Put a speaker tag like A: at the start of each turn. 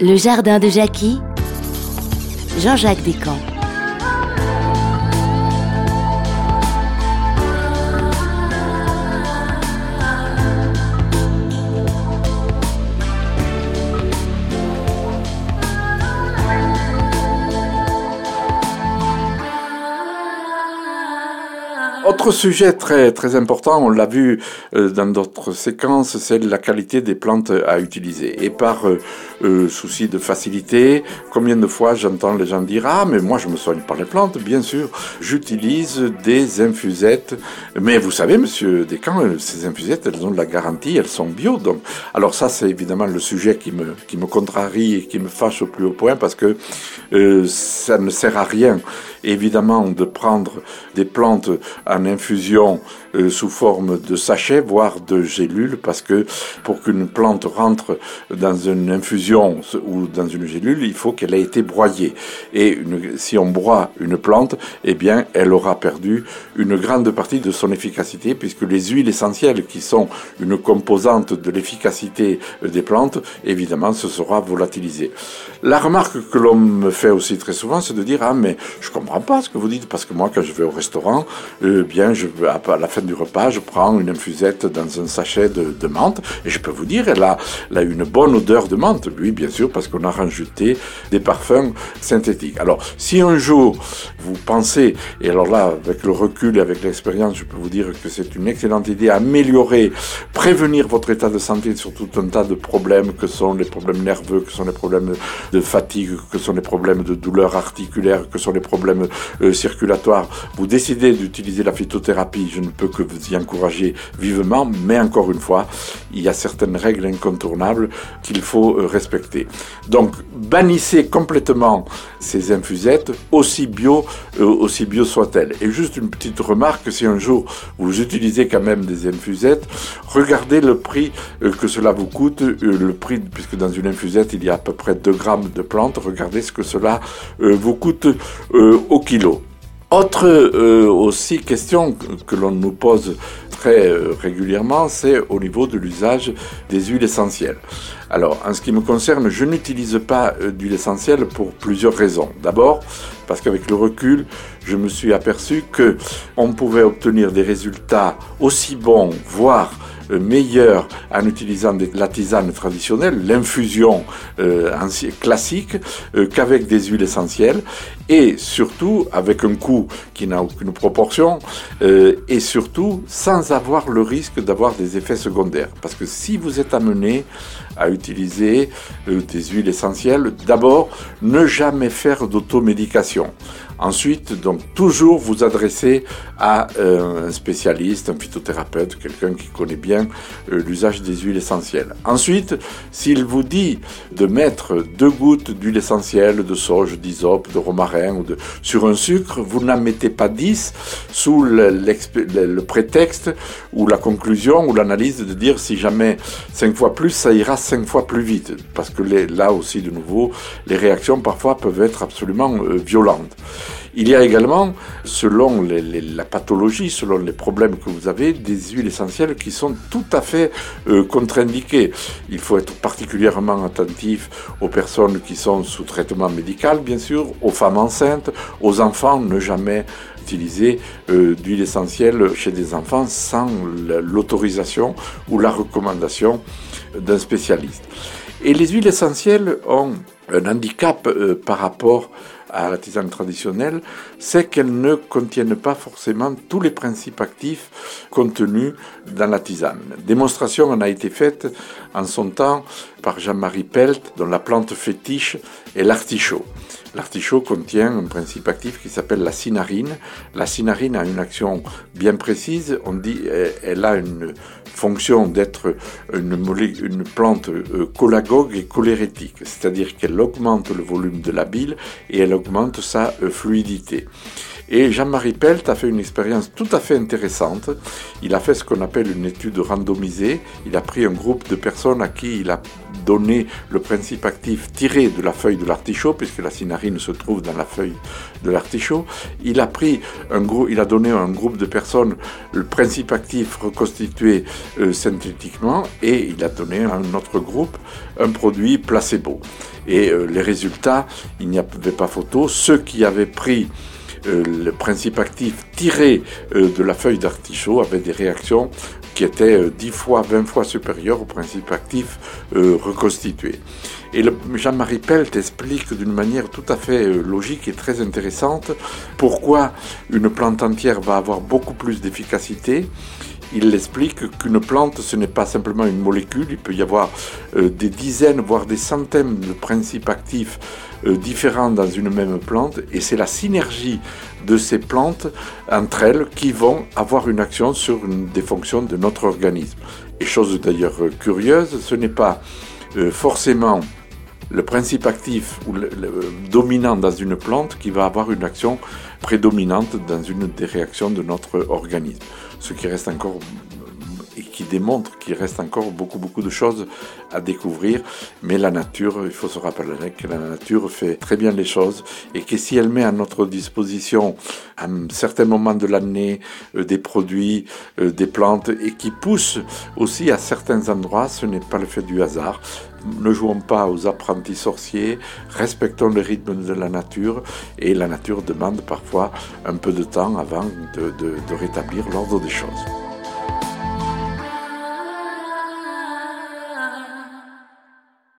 A: Le jardin de Jackie, Jean-Jacques Descamps.
B: Autre sujet très très important, on l'a vu euh, dans d'autres séquences, c'est la qualité des plantes à utiliser. Et par euh, euh, souci de facilité, combien de fois j'entends les gens dire ah mais moi je me soigne par les plantes, bien sûr, j'utilise des infusettes. Mais vous savez, Monsieur Descamps, ces infusettes, elles ont de la garantie, elles sont bio. Donc, alors ça c'est évidemment le sujet qui me qui me contrarie et qui me fâche au plus haut point parce que ça ne sert à rien évidemment de prendre des plantes en infusion euh, sous forme de sachets, voire de gélules, parce que pour qu'une plante rentre dans une infusion ou dans une gélule, il faut qu'elle ait été broyée. Et si on broie une plante, eh bien, elle aura perdu une grande partie de son efficacité, puisque les huiles essentielles, qui sont une composante de l'efficacité des plantes, évidemment, ce sera volatilisé. La remarque que l'on me fait aussi très souvent, c'est de dire, ah, mais je comprends pas ce que vous dites, parce que moi, quand je vais au restaurant, euh, bien, à la fin du repas, je prends une infusette dans un sachet de, de menthe, et je peux vous dire, elle a, elle a, une bonne odeur de menthe. Oui, bien sûr, parce qu'on a rajouté des parfums synthétiques. Alors, si un jour, vous pensez, et alors là, avec le recul et avec l'expérience, je peux vous dire que c'est une excellente idée, améliorer, prévenir votre état de santé sur tout un tas de problèmes que sont les problèmes nerveux, que sont les problèmes de fatigue, que sont les problèmes de douleurs articulaires, que sont les problèmes euh, circulatoire, vous décidez d'utiliser la phytothérapie, je ne peux que vous y encourager vivement, mais encore une fois, il y a certaines règles incontournables qu'il faut euh, Donc, bannissez complètement ces infusettes, aussi bio, euh, bio soient-elles. Et juste une petite remarque, si un jour vous utilisez quand même des infusettes, regardez le prix que cela vous coûte, le prix, puisque dans une infusette, il y a à peu près 2 grammes de plantes, regardez ce que cela vous coûte au kilo. Autre euh, aussi question que l'on nous pose euh, régulièrement, c'est au niveau de l'usage des huiles essentielles. Alors, en ce qui me concerne, je n'utilise pas euh, d'huile essentielle pour plusieurs raisons. D'abord, parce qu'avec le recul, je me suis aperçu que on pouvait obtenir des résultats aussi bons, voire euh, meilleur en utilisant la tisane traditionnelle, l'infusion euh, classique, euh, qu'avec des huiles essentielles, et surtout avec un coût qui n'a aucune proportion, et surtout sans avoir le risque d'avoir des effets secondaires. Parce que si vous êtes amené à utiliser des huiles essentielles, d'abord, ne jamais faire d'automédication. Ensuite, donc toujours vous adresser à euh, un spécialiste, un phytothérapeute, quelqu'un qui connaît bien euh, l'usage des huiles essentielles. Ensuite, s'il vous dit de mettre deux gouttes d'huile essentielle, de sauge, d'hysope, de romarin ou de, sur un sucre, vous n'en mettez pas dix sous le, prétexte ou la conclusion ou l'analyse de dire si jamais cinq fois plus, ça ira cinq fois plus vite. Parce que là aussi, de nouveau, les réactions parfois peuvent être absolument euh, violentes. Il y a également, selon la pathologie, selon les problèmes que vous avez, des huiles essentielles qui sont tout à fait euh, contre-indiquées. Il faut être particulièrement attentif aux personnes qui sont sous traitement médical, bien sûr, aux femmes enceintes, aux enfants, ne jamais utiliser euh, d'huile essentielle chez des enfants sans l'autorisation ou la recommandation d'un spécialiste. Et les huiles essentielles ont un handicap euh, par rapport à la tisane traditionnelle, c'est qu'elles ne contiennent pas forcément tous les principes actifs contenus dans la tisane. Démonstration en a été faite en son temps par Jean-Marie Pelt, dont la plante fétiche est l'artichaut. L'artichaut contient un principe actif qui s'appelle la cinarine. La cinarine a une action bien précise. On dit elle a une fonction d'être une, plante euh, cholagogue et cholérétique, c'est-à-dire qu'elle augmente le volume de la bile et elle augmente sa euh, fluidité. Et Jean-Marie Pelt a fait une expérience tout à fait intéressante. Il a fait ce qu'on appelle une étude randomisée. Il a pris un groupe de personnes à qui il a donné le principe actif tiré de la feuille de l'artichaut, puisque la cinarine se trouve dans la feuille de l'artichaut. Il a pris un groupe, il a donné à un groupe de personnes le principe actif reconstitué euh, synthétiquement, et il a donné à un autre groupe un produit placebo. Et euh, les résultats, il n'y avait pas photo. Ceux qui avaient pris le principe actif tiré de la feuille d'artichaut avaient des réactions qui était 10 euh, fois, 20 fois supérieur au principe actif euh, reconstitué. Et Jean-Marie Pelt explique d'une manière tout à fait euh, logique et très intéressante pourquoi une plante entière va avoir beaucoup plus d'efficacité. Il explique qu'une plante, ce n'est pas simplement une molécule, il peut y avoir des dizaines, voire des centaines de principes actifs différents dans une même plante, et c'est la synergie de ces plantes entre elles qui vont avoir une action sur une des fonctions de notre organisme. Et chose d'ailleurs curieuse, ce n'est pas euh, forcément le principe actif ou le, dominant dans une plante qui va avoir une action prédominante dans une des réactions de notre organisme. Ce qui reste encore qui démontre qu'il reste encore beaucoup, beaucoup de choses à découvrir. Mais la nature, il faut se rappeler que la nature fait très bien les choses et que si elle met à notre disposition à un certain moment de l'année euh, des produits, euh, des plantes et qui poussent aussi à certains endroits, ce n'est pas le fait du hasard. Ne jouons pas aux apprentis sorciers, respectons le rythme de la nature et la nature demande parfois un peu de temps avant de rétablir l'ordre des choses.